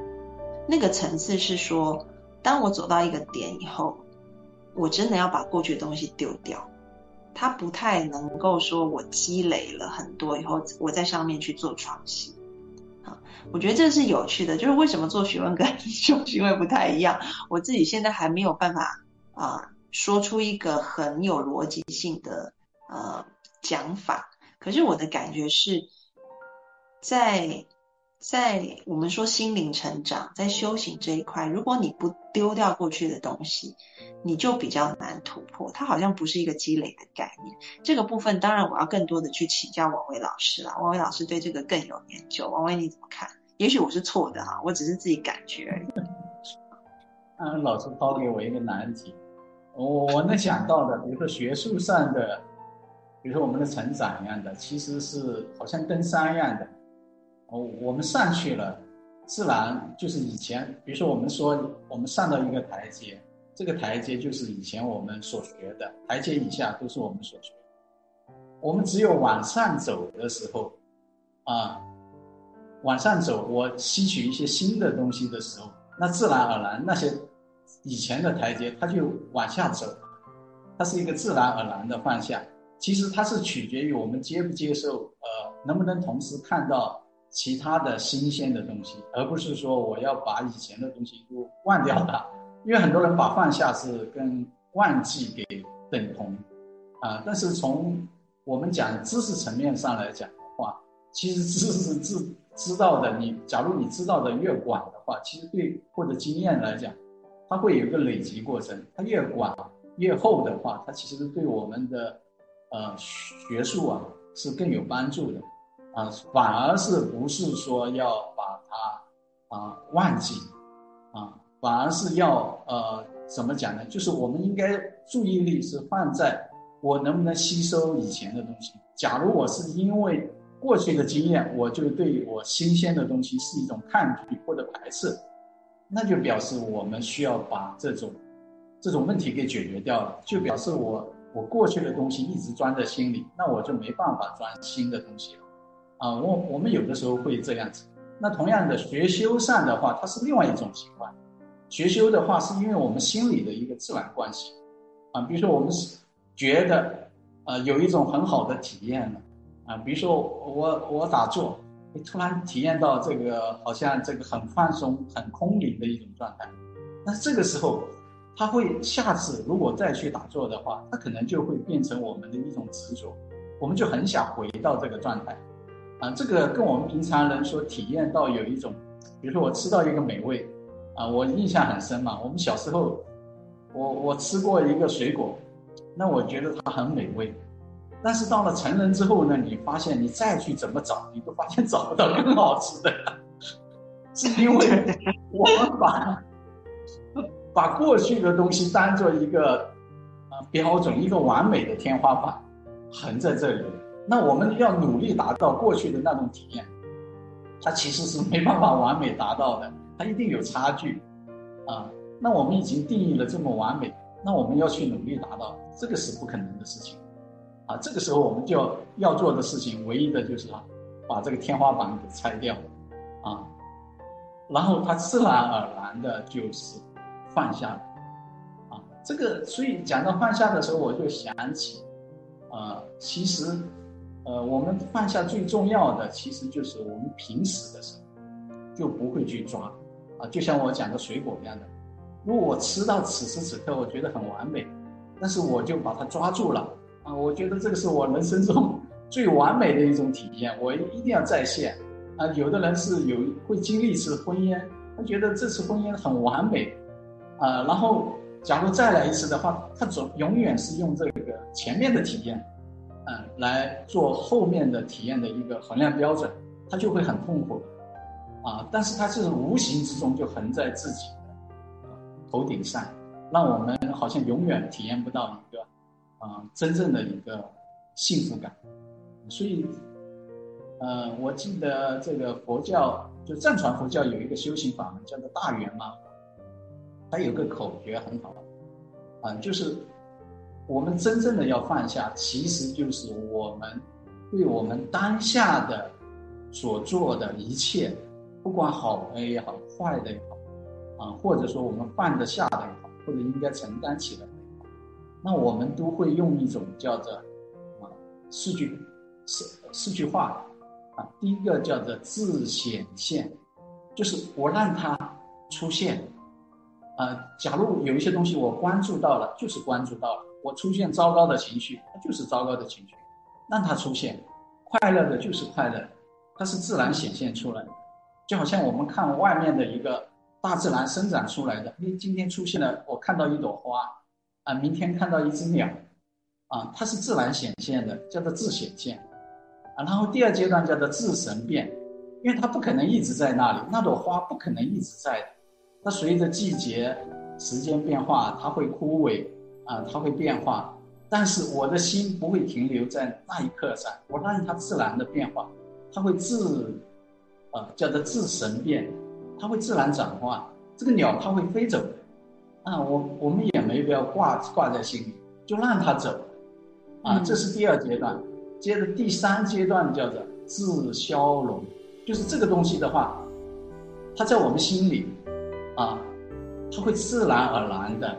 那个层次是说，当我走到一个点以后，我真的要把过去的东西丢掉，它不太能够说我积累了很多以后，我在上面去做创新。啊，我觉得这是有趣的，就是为什么做学问跟修行会不太一样，我自己现在还没有办法啊说出一个很有逻辑性的呃讲法。可是我的感觉是，在在我们说心灵成长，在修行这一块，如果你不丢掉过去的东西，你就比较难突破。它好像不是一个积累的概念。这个部分当然我要更多的去请教王伟老师了。王伟老师对这个更有研究。王伟你怎么看？也许我是错的哈，我只是自己感觉而已。嗯，老师抛给我一个难题，我我能想到的，比如说学术上的，比如说我们的成长一样的，其实是好像登山一样的。哦，我们上去了，自然就是以前，比如说我们说我们上到一个台阶，这个台阶就是以前我们所学的，台阶以下都是我们所学。我们只有往上走的时候，啊，往上走，我吸取一些新的东西的时候，那自然而然那些以前的台阶它就往下走，它是一个自然而然的放下。其实它是取决于我们接不接受，呃，能不能同时看到。其他的新鲜的东西，而不是说我要把以前的东西都忘掉它，因为很多人把放下是跟忘记给等同，啊，但是从我们讲知识层面上来讲的话，其实知识知知道的，你假如你知道的越广的话，其实对或者经验来讲，它会有一个累积过程，它越广越厚的话，它其实对我们的呃学术啊是更有帮助的。啊，反而是不是说要把它啊忘记，啊，反而是要呃怎么讲呢？就是我们应该注意力是放在我能不能吸收以前的东西。假如我是因为过去的经验，我就对我新鲜的东西是一种抗拒或者排斥，那就表示我们需要把这种这种问题给解决掉了，就表示我我过去的东西一直装在心里，那我就没办法装新的东西了。啊，我我们有的时候会这样子。那同样的学修上的话，它是另外一种情况。学修的话，是因为我们心里的一个自然关系。啊，比如说我们是觉得，呃，有一种很好的体验了。啊，比如说我我打坐，你突然体验到这个好像这个很放松、很空灵的一种状态。那这个时候，他会下次如果再去打坐的话，他可能就会变成我们的一种执着，我们就很想回到这个状态。啊，这个跟我们平常人所体验到有一种，比如说我吃到一个美味，啊，我印象很深嘛。我们小时候，我我吃过一个水果，那我觉得它很美味，但是到了成人之后呢，你发现你再去怎么找，你都发现找不到更好吃的，是因为我们把把过去的东西当做一个啊标准，一个完美的天花板，横在这里。那我们要努力达到过去的那种体验，它其实是没办法完美达到的，它一定有差距，啊，那我们已经定义了这么完美，那我们要去努力达到，这个是不可能的事情，啊，这个时候我们就要要做的事情，唯一的就是啊，把这个天花板给拆掉，啊，然后它自然而然的就是放下了，啊，这个所以讲到放下的时候，我就想起，啊，其实。呃，我们放下最重要的，其实就是我们平时的时候就不会去抓，啊，就像我讲的水果一样的，如果我吃到此时此刻我觉得很完美，但是我就把它抓住了，啊，我觉得这个是我人生中最完美的一种体验，我一定要再现，啊，有的人是有会经历一次婚姻，他觉得这次婚姻很完美，啊，然后假如再来一次的话，他总永远是用这个前面的体验。嗯，来做后面的体验的一个衡量标准，他就会很痛苦，啊，但是他是无形之中就横在自己的头顶上，让我们好像永远体验不到一个，啊，真正的一个幸福感。所以，呃，我记得这个佛教就藏传佛教有一个修行法门叫做大圆满，它有个口诀很好，啊，就是。我们真正的要放下，其实就是我们对我们当下的所做的一切，不管好的也好，坏的也好，啊，或者说我们放得下的也好，或者应该承担起来的也好，那我们都会用一种叫做啊四句四四句话啊，第一个叫做自显现，就是我让它出现，呃，假如有一些东西我关注到了，就是关注到了，我出现糟糕的情绪，它就是糟糕的情绪，让它出现；快乐的就是快乐，它是自然显现出来的。就好像我们看外面的一个大自然生长出来的，你今天出现了，我看到一朵花，啊，明天看到一只鸟，啊，它是自然显现的，叫做自显现，啊，然后第二阶段叫做自神变，因为它不可能一直在那里，那朵花不可能一直在的，它随着季节、时间变化，它会枯萎，啊，它会变化，但是我的心不会停留在那一刻上，我让它自然的变化，它会自。啊，叫做自神变，它会自然转化。这个鸟它会飞走，啊，我我们也没必要挂挂在心里，就让它走。啊，这是第二阶段。接着第三阶段叫做自消融，就是这个东西的话，它在我们心里，啊，它会自然而然的，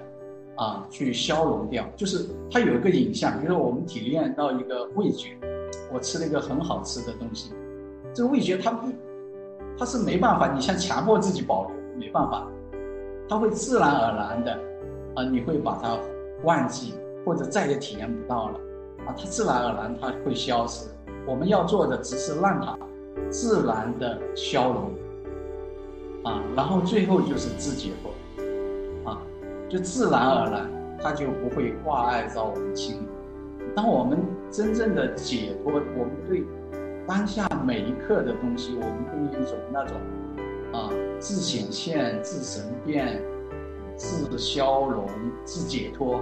啊，去消融掉。就是它有一个影像，比如说我们体验到一个味觉，我吃了一个很好吃的东西，这个味觉它不。它是没办法，你像强迫自己保留，没办法，它会自然而然的，啊，你会把它忘记，或者再也体验不到了，啊，它自然而然它会消失。我们要做的只是让它自然的消融，啊，然后最后就是自解脱，啊，就自然而然它就不会挂碍到我们心里。当我们真正的解脱，我们对。当下每一刻的东西，我们会有一种那种，啊，自显现、自神变、自消融、自解脱，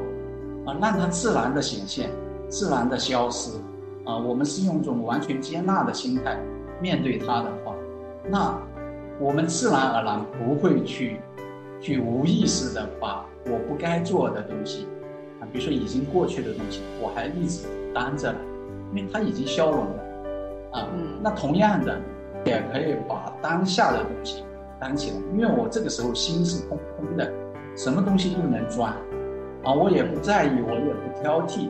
啊，让它自然的显现、自然的消失，啊，我们是用一种完全接纳的心态面对它的话，那我们自然而然不会去，去无意识的把我不该做的东西，啊，比如说已经过去的东西，我还一直担着，因为它已经消融了。啊，那同样的，也可以把当下的东西担起来，因为我这个时候心是空空的，什么东西都能装，啊，我也不在意，我也不挑剔，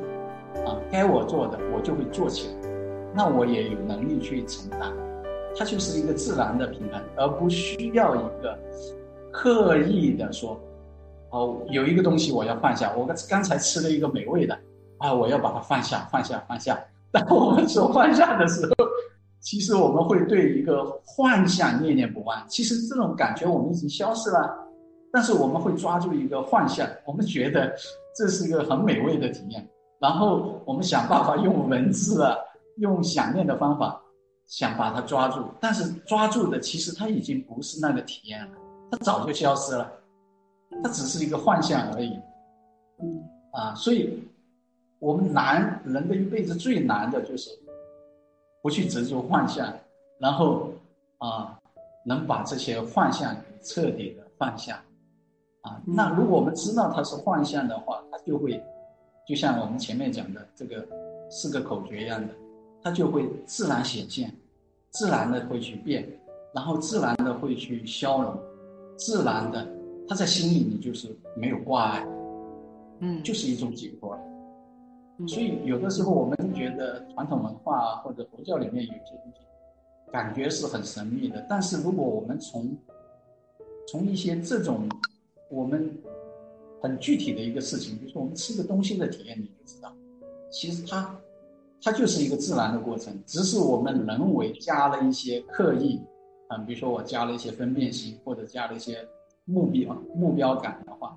啊，该我做的我就会做起来，那我也有能力去承担，它就是一个自然的平衡，而不需要一个刻意的说，哦，有一个东西我要放下，我刚刚才吃了一个美味的，啊，我要把它放下，放下，放下。当我们说放下的时候，其实我们会对一个幻象念念不忘。其实这种感觉我们已经消失了，但是我们会抓住一个幻象，我们觉得这是一个很美味的体验。然后我们想办法用文字啊，用想念的方法，想把它抓住。但是抓住的其实它已经不是那个体验了，它早就消失了，它只是一个幻象而已。嗯啊，所以。我们难人的一辈子最难的就是不去执着幻象，然后啊，能把这些幻象彻底的放下啊。那如果我们知道它是幻象的话，它就会就像我们前面讲的这个四个口诀一样的，它就会自然显现，自然的会去变，然后自然的会去消融，自然的它在心里你就是没有挂碍，嗯，就是一种解脱。所以有的时候我们觉得传统文化或者佛教里面有些东西，感觉是很神秘的。但是如果我们从从一些这种我们很具体的一个事情，比如说我们吃个东西的体验，你就知道，其实它它就是一个自然的过程，只是我们人为加了一些刻意，啊，比如说我加了一些分辨心，或者加了一些目标目标感的话，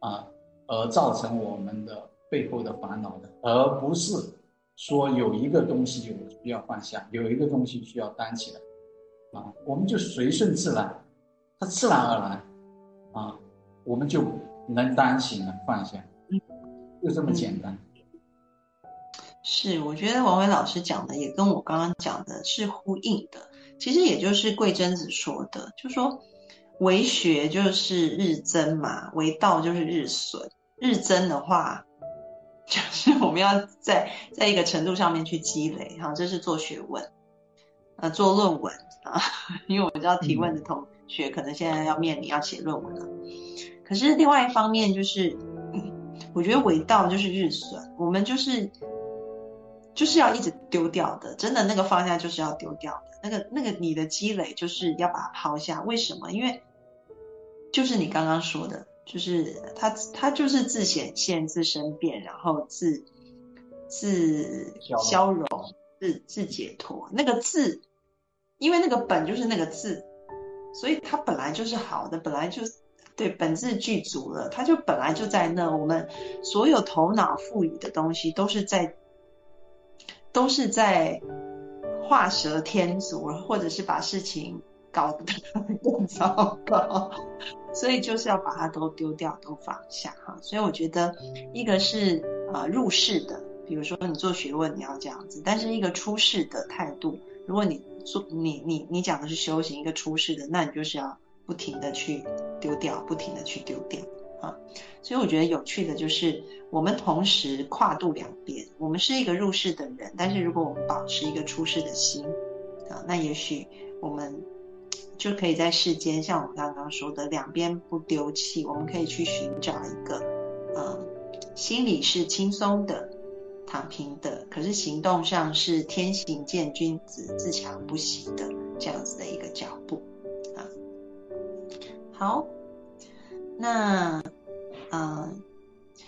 啊，而造成我们的。背后的烦恼的，而不是说有一个东西就需要放下，有一个东西需要担起来，啊，我们就随顺自然，它自然而然，啊，我们就能担起来放下，就这么简单。是，我觉得王伟老师讲的也跟我刚刚讲的是呼应的。其实也就是桂贞子说的，就说为学就是日增嘛，为道就是日损。日增的话。就是我们要在在一个程度上面去积累，哈，这是做学问，呃，做论文啊，因为我知道提问的同学可能现在要面临要写论文了。可是另外一方面就是，我觉得为道就是日损，我们就是就是要一直丢掉的，真的那个放下就是要丢掉的，那个那个你的积累就是要把它抛下。为什么？因为就是你刚刚说的，就是它它就是自显现、自生变，然后自自消融、自自解脱。那个自，因为那个本就是那个字，所以它本来就是好的，本来就对本质具足了，它就本来就在那。我们所有头脑赋予的东西，都是在都是在画蛇添足，或者是把事情。搞得更糟糕，所以就是要把它都丢掉，都放下哈。所以我觉得，一个是呃入世的，比如说你做学问你要这样子，但是一个出世的态度，如果你做你你你讲的是修行，一个出世的，那你就是要不停的去丢掉，不停的去丢掉啊。所以我觉得有趣的就是，我们同时跨度两边，我们是一个入世的人，但是如果我们保持一个出世的心啊，那也许我们。就可以在世间，像我们刚刚说的，两边不丢弃，我们可以去寻找一个，嗯，心里是轻松的、躺平的，可是行动上是天行健君子、自强不息的这样子的一个脚步啊。好，那，嗯，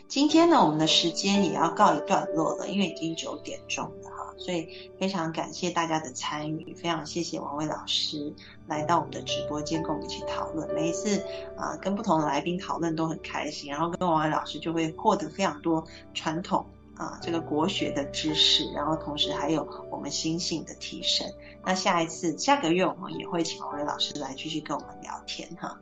今天呢，我们的时间也要告一段落了，因为已经九点钟了哈。所以非常感谢大家的参与，非常谢谢王伟老师来到我们的直播间跟我们一起讨论。每一次啊跟不同的来宾讨论都很开心，然后跟王伟老师就会获得非常多传统啊这个国学的知识，然后同时还有我们心性的提升。那下一次下个月我们也会请王伟老师来继续跟我们聊天哈。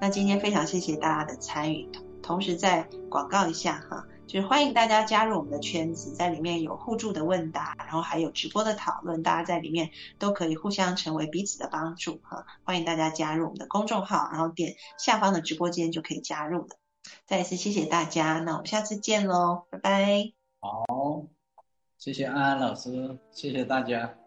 那今天非常谢谢大家的参与，同时再广告一下哈。就是欢迎大家加入我们的圈子，在里面有互助的问答，然后还有直播的讨论，大家在里面都可以互相成为彼此的帮助哈。欢迎大家加入我们的公众号，然后点下方的直播间就可以加入了。再一次谢谢大家，那我们下次见喽，拜拜。好，谢谢安安老师，谢谢大家。